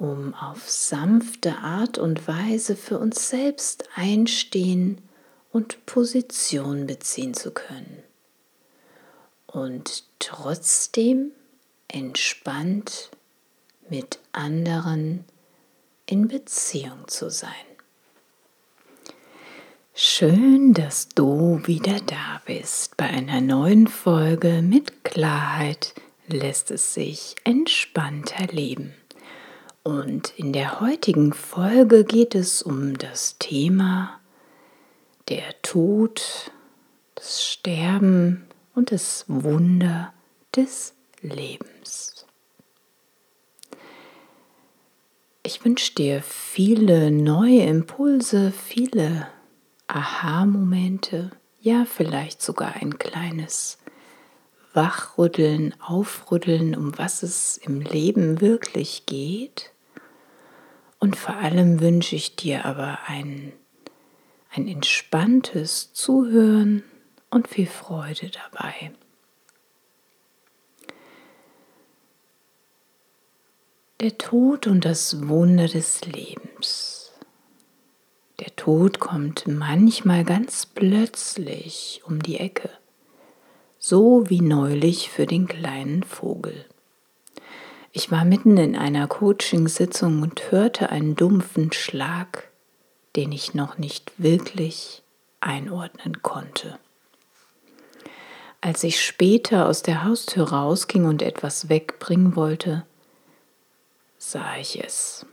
um auf sanfte Art und Weise für uns selbst einstehen und Position beziehen zu können. Und trotzdem entspannt mit anderen in Beziehung zu sein. Schön, dass du wieder da bist bei einer neuen Folge mit Klarheit lässt es sich entspannter leben. Und in der heutigen Folge geht es um das Thema der Tod, das Sterben und das Wunder des Lebens. Ich wünsche dir viele neue Impulse, viele Aha-Momente, ja vielleicht sogar ein kleines Wachrütteln, Aufrütteln, um was es im Leben wirklich geht. Und vor allem wünsche ich dir aber ein, ein entspanntes Zuhören und viel Freude dabei. Der Tod und das Wunder des Lebens. Der Tod kommt manchmal ganz plötzlich um die Ecke so wie neulich für den kleinen Vogel. Ich war mitten in einer Coachingsitzung und hörte einen dumpfen Schlag, den ich noch nicht wirklich einordnen konnte. Als ich später aus der Haustür rausging und etwas wegbringen wollte, sah ich es.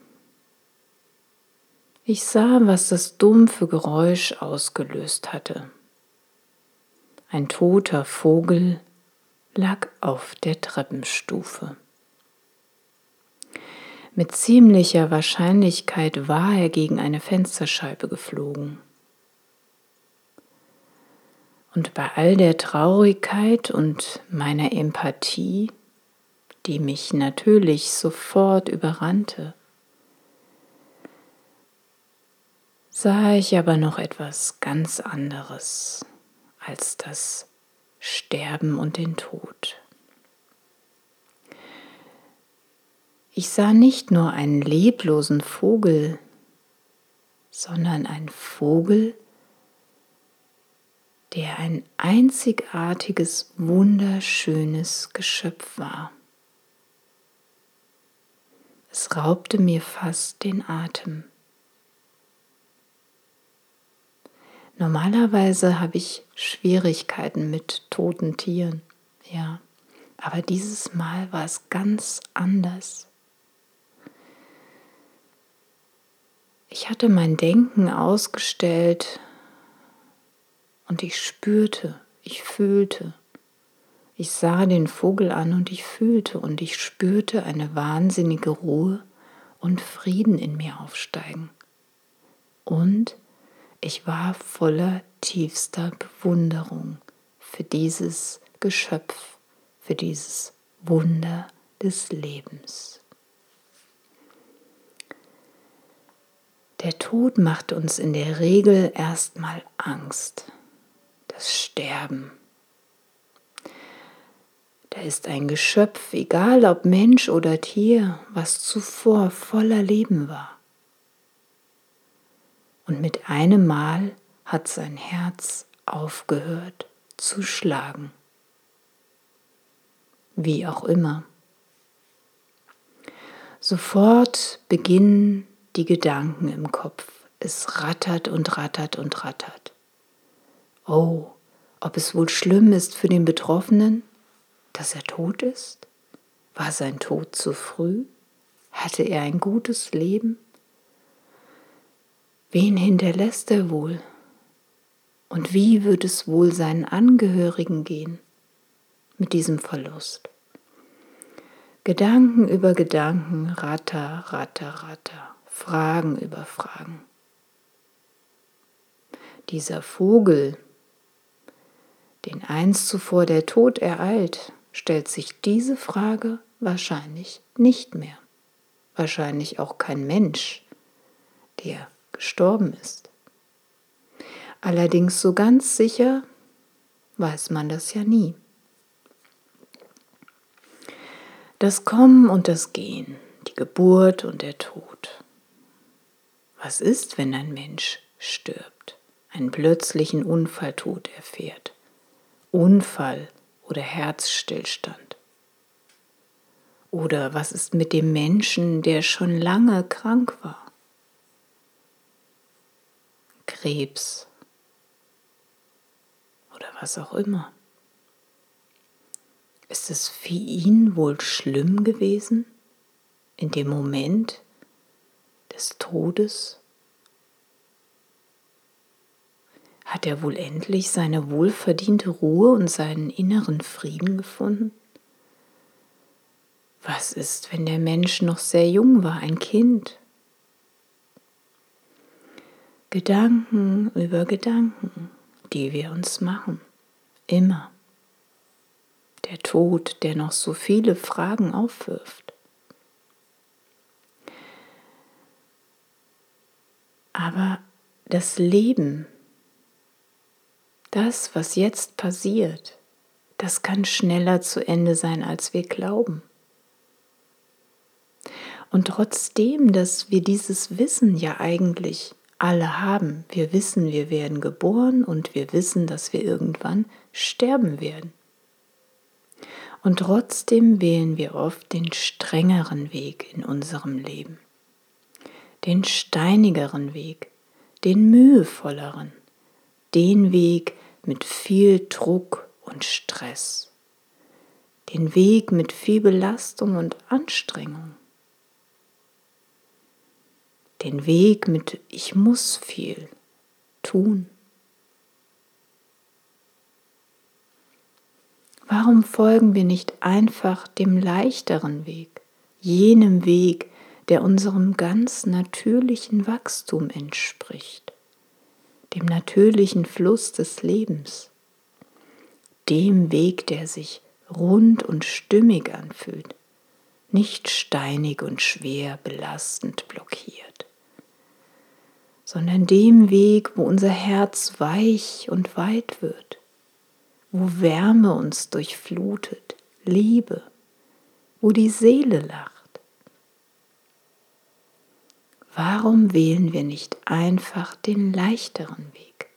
Ich sah, was das dumpfe Geräusch ausgelöst hatte. Ein toter Vogel lag auf der Treppenstufe. Mit ziemlicher Wahrscheinlichkeit war er gegen eine Fensterscheibe geflogen. Und bei all der Traurigkeit und meiner Empathie, die mich natürlich sofort überrannte, sah ich aber noch etwas ganz anderes als das Sterben und den Tod. Ich sah nicht nur einen leblosen Vogel, sondern ein Vogel, der ein einzigartiges, wunderschönes Geschöpf war. Es raubte mir fast den Atem. Normalerweise habe ich Schwierigkeiten mit toten Tieren, ja. Aber dieses Mal war es ganz anders. Ich hatte mein Denken ausgestellt und ich spürte, ich fühlte. Ich sah den Vogel an und ich fühlte und ich spürte eine wahnsinnige Ruhe und Frieden in mir aufsteigen. Und ich war voller tiefster Bewunderung für dieses Geschöpf, für dieses Wunder des Lebens. Der Tod macht uns in der Regel erstmal Angst, das Sterben. Da ist ein Geschöpf, egal ob Mensch oder Tier, was zuvor voller Leben war und mit einem Mal hat sein Herz aufgehört zu schlagen. Wie auch immer. Sofort beginnen die Gedanken im Kopf. Es rattert und rattert und rattert. Oh, ob es wohl schlimm ist für den Betroffenen, dass er tot ist? War sein Tod zu früh? Hatte er ein gutes Leben? Wen hinterlässt er wohl? Und wie wird es wohl seinen Angehörigen gehen mit diesem Verlust? Gedanken über Gedanken, ratter, ratter, ratter, Fragen über Fragen. Dieser Vogel, den einst zuvor der Tod ereilt, stellt sich diese Frage wahrscheinlich nicht mehr. Wahrscheinlich auch kein Mensch, der gestorben ist. Allerdings so ganz sicher weiß man das ja nie. Das Kommen und das Gehen, die Geburt und der Tod. Was ist, wenn ein Mensch stirbt, einen plötzlichen Unfalltod erfährt? Unfall oder Herzstillstand? Oder was ist mit dem Menschen, der schon lange krank war? Krebs oder was auch immer. Ist es für ihn wohl schlimm gewesen in dem Moment des Todes? Hat er wohl endlich seine wohlverdiente Ruhe und seinen inneren Frieden gefunden? Was ist, wenn der Mensch noch sehr jung war, ein Kind? Gedanken über Gedanken, die wir uns machen, immer. Der Tod, der noch so viele Fragen aufwirft. Aber das Leben, das, was jetzt passiert, das kann schneller zu Ende sein, als wir glauben. Und trotzdem, dass wir dieses Wissen ja eigentlich alle haben, wir wissen, wir werden geboren und wir wissen, dass wir irgendwann sterben werden. Und trotzdem wählen wir oft den strengeren Weg in unserem Leben, den steinigeren Weg, den mühevolleren, den Weg mit viel Druck und Stress, den Weg mit viel Belastung und Anstrengung den Weg mit ich muss viel tun. Warum folgen wir nicht einfach dem leichteren Weg, jenem Weg, der unserem ganz natürlichen Wachstum entspricht, dem natürlichen Fluss des Lebens, dem Weg, der sich rund und stimmig anfühlt, nicht steinig und schwer belastend blockiert sondern dem Weg, wo unser Herz weich und weit wird, wo Wärme uns durchflutet, Liebe, wo die Seele lacht. Warum wählen wir nicht einfach den leichteren Weg?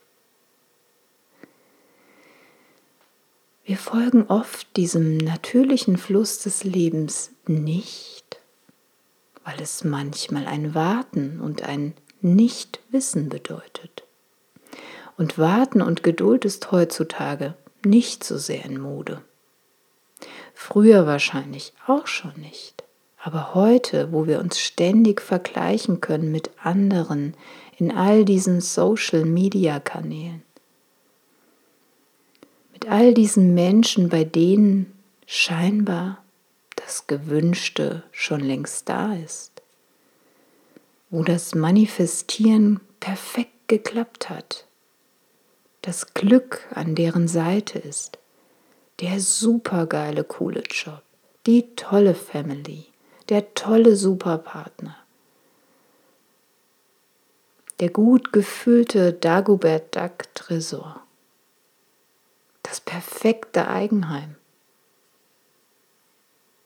Wir folgen oft diesem natürlichen Fluss des Lebens nicht, weil es manchmal ein Warten und ein nicht wissen bedeutet. Und Warten und Geduld ist heutzutage nicht so sehr in Mode. Früher wahrscheinlich auch schon nicht. Aber heute, wo wir uns ständig vergleichen können mit anderen in all diesen Social-Media-Kanälen, mit all diesen Menschen, bei denen scheinbar das Gewünschte schon längst da ist, wo das Manifestieren perfekt geklappt hat, das Glück an deren Seite ist, der supergeile coole Job, die tolle Family, der tolle Superpartner, der gut gefüllte Dagobert Duck Tresor, das perfekte Eigenheim,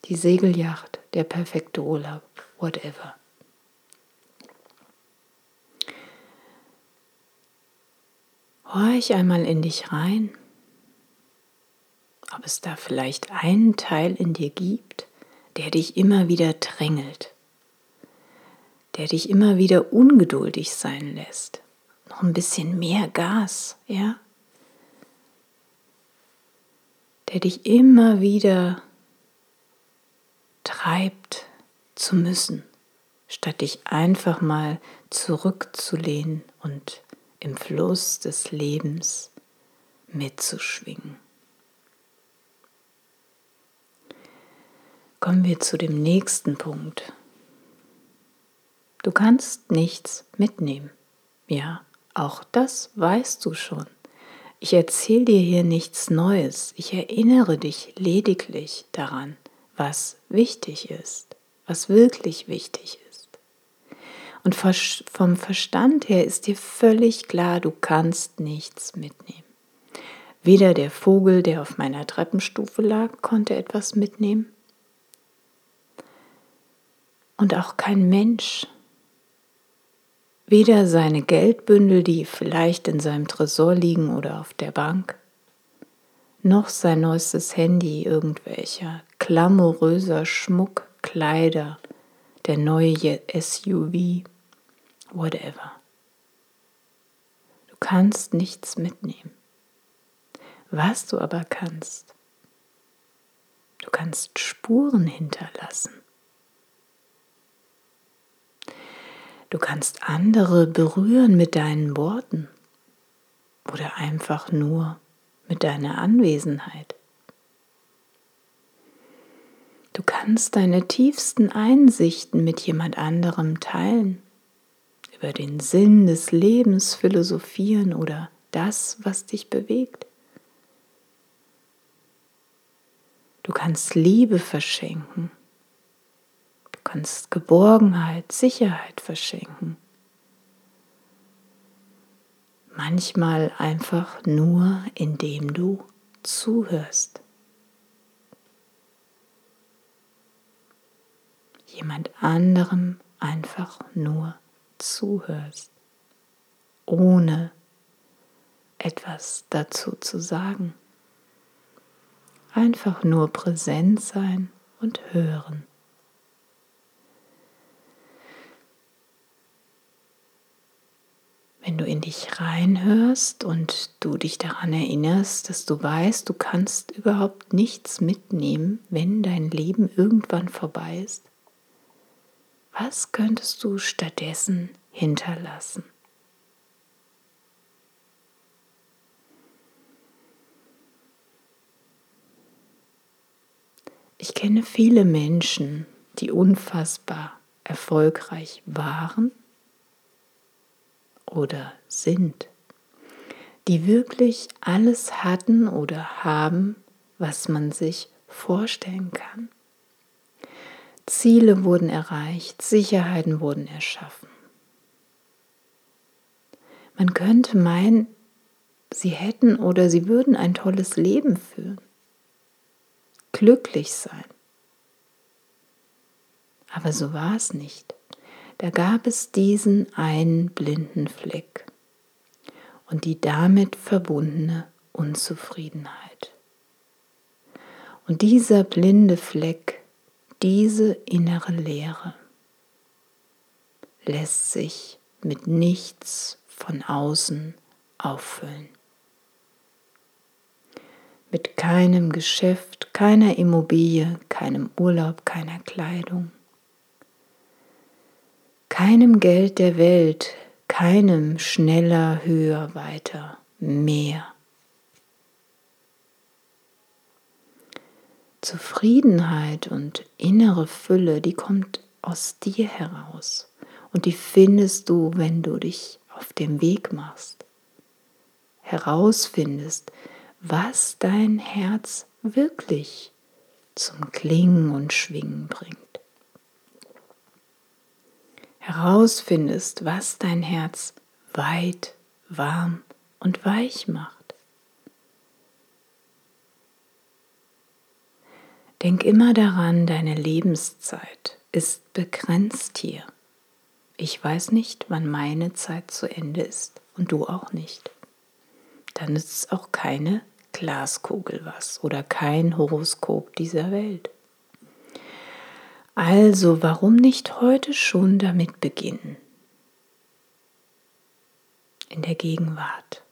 die Segelyacht, der perfekte Urlaub, whatever. Horch einmal in dich rein, ob es da vielleicht einen Teil in dir gibt, der dich immer wieder drängelt, der dich immer wieder ungeduldig sein lässt. Noch ein bisschen mehr Gas, ja? der dich immer wieder treibt zu müssen, statt dich einfach mal zurückzulehnen und im Fluss des Lebens mitzuschwingen. Kommen wir zu dem nächsten Punkt. Du kannst nichts mitnehmen. Ja, auch das weißt du schon. Ich erzähle dir hier nichts Neues, ich erinnere dich lediglich daran, was wichtig ist, was wirklich wichtig ist. Und vom Verstand her ist dir völlig klar, du kannst nichts mitnehmen. Weder der Vogel, der auf meiner Treppenstufe lag, konnte etwas mitnehmen, und auch kein Mensch Weder seine Geldbündel, die vielleicht in seinem Tresor liegen oder auf der Bank, noch sein neuestes Handy, irgendwelcher glamouröser Schmuck, Kleider, der neue SUV, whatever. Du kannst nichts mitnehmen. Was du aber kannst, du kannst Spuren hinterlassen. Du kannst andere berühren mit deinen Worten oder einfach nur mit deiner Anwesenheit. Du kannst deine tiefsten Einsichten mit jemand anderem teilen, über den Sinn des Lebens philosophieren oder das, was dich bewegt. Du kannst Liebe verschenken kannst Geborgenheit, Sicherheit verschenken. Manchmal einfach nur, indem du zuhörst. Jemand anderem einfach nur zuhörst, ohne etwas dazu zu sagen. Einfach nur präsent sein und hören. Wenn du in dich reinhörst und du dich daran erinnerst, dass du weißt, du kannst überhaupt nichts mitnehmen, wenn dein Leben irgendwann vorbei ist, was könntest du stattdessen hinterlassen? Ich kenne viele Menschen, die unfassbar erfolgreich waren oder sind, die wirklich alles hatten oder haben, was man sich vorstellen kann. Ziele wurden erreicht, Sicherheiten wurden erschaffen. Man könnte meinen, sie hätten oder sie würden ein tolles Leben führen, glücklich sein. Aber so war es nicht da gab es diesen einen blinden Fleck und die damit verbundene Unzufriedenheit. Und dieser blinde Fleck, diese innere Leere, lässt sich mit nichts von außen auffüllen. Mit keinem Geschäft, keiner Immobilie, keinem Urlaub, keiner Kleidung keinem Geld der Welt, keinem schneller, höher, weiter, mehr. Zufriedenheit und innere Fülle, die kommt aus dir heraus und die findest du, wenn du dich auf dem Weg machst, herausfindest, was dein Herz wirklich zum Klingen und Schwingen bringt herausfindest, was dein Herz weit, warm und weich macht. Denk immer daran, deine Lebenszeit ist begrenzt hier. Ich weiß nicht, wann meine Zeit zu Ende ist und du auch nicht. Dann ist es auch keine Glaskugel was oder kein Horoskop dieser Welt. Also warum nicht heute schon damit beginnen? In der Gegenwart.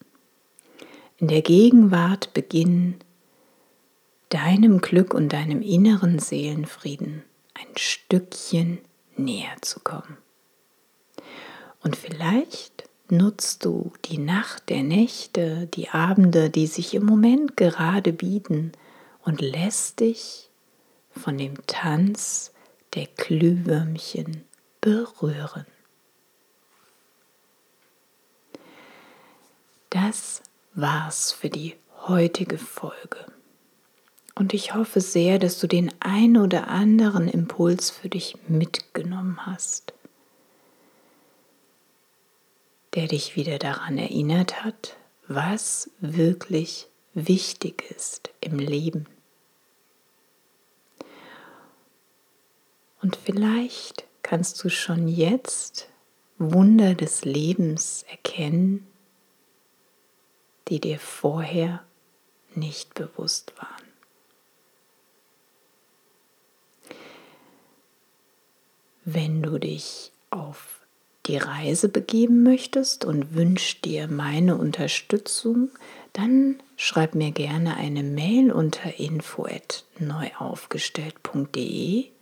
In der Gegenwart beginnen, deinem Glück und deinem inneren Seelenfrieden ein Stückchen näher zu kommen. Und vielleicht nutzt du die Nacht der Nächte, die Abende, die sich im Moment gerade bieten und lässt dich von dem Tanz der Glühwürmchen berühren. Das war's für die heutige Folge. Und ich hoffe sehr, dass du den ein oder anderen Impuls für dich mitgenommen hast, der dich wieder daran erinnert hat, was wirklich wichtig ist im Leben. Und vielleicht kannst du schon jetzt Wunder des Lebens erkennen, die dir vorher nicht bewusst waren. Wenn du dich auf die Reise begeben möchtest und wünschst dir meine Unterstützung, dann schreib mir gerne eine Mail unter info@neuaufgestellt.de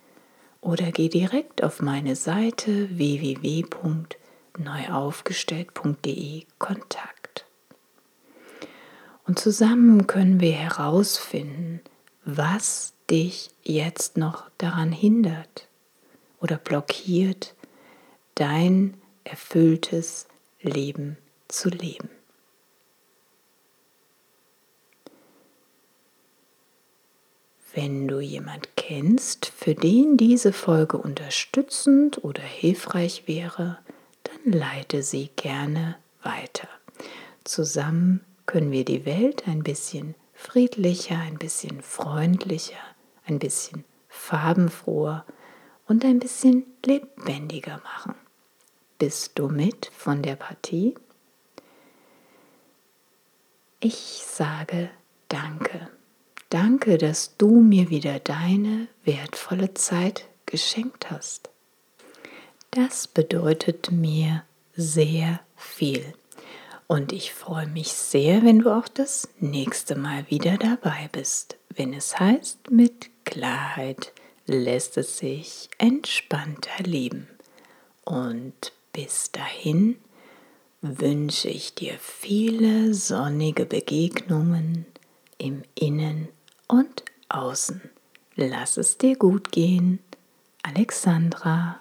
oder geh direkt auf meine Seite www.neuaufgestellt.de Kontakt. Und zusammen können wir herausfinden, was dich jetzt noch daran hindert oder blockiert, dein erfülltes Leben zu leben. Wenn du jemand kennst, für den diese Folge unterstützend oder hilfreich wäre, dann leite sie gerne weiter. Zusammen können wir die Welt ein bisschen friedlicher, ein bisschen freundlicher, ein bisschen farbenfroher und ein bisschen lebendiger machen. Bist du mit von der Partie? Ich sage Danke. Danke, dass du mir wieder deine wertvolle Zeit geschenkt hast. Das bedeutet mir sehr viel. Und ich freue mich sehr, wenn du auch das nächste Mal wieder dabei bist, wenn es heißt mit Klarheit lässt es sich entspannter leben. Und bis dahin wünsche ich dir viele sonnige Begegnungen im Innen und Außen. Lass es dir gut gehen. Alexandra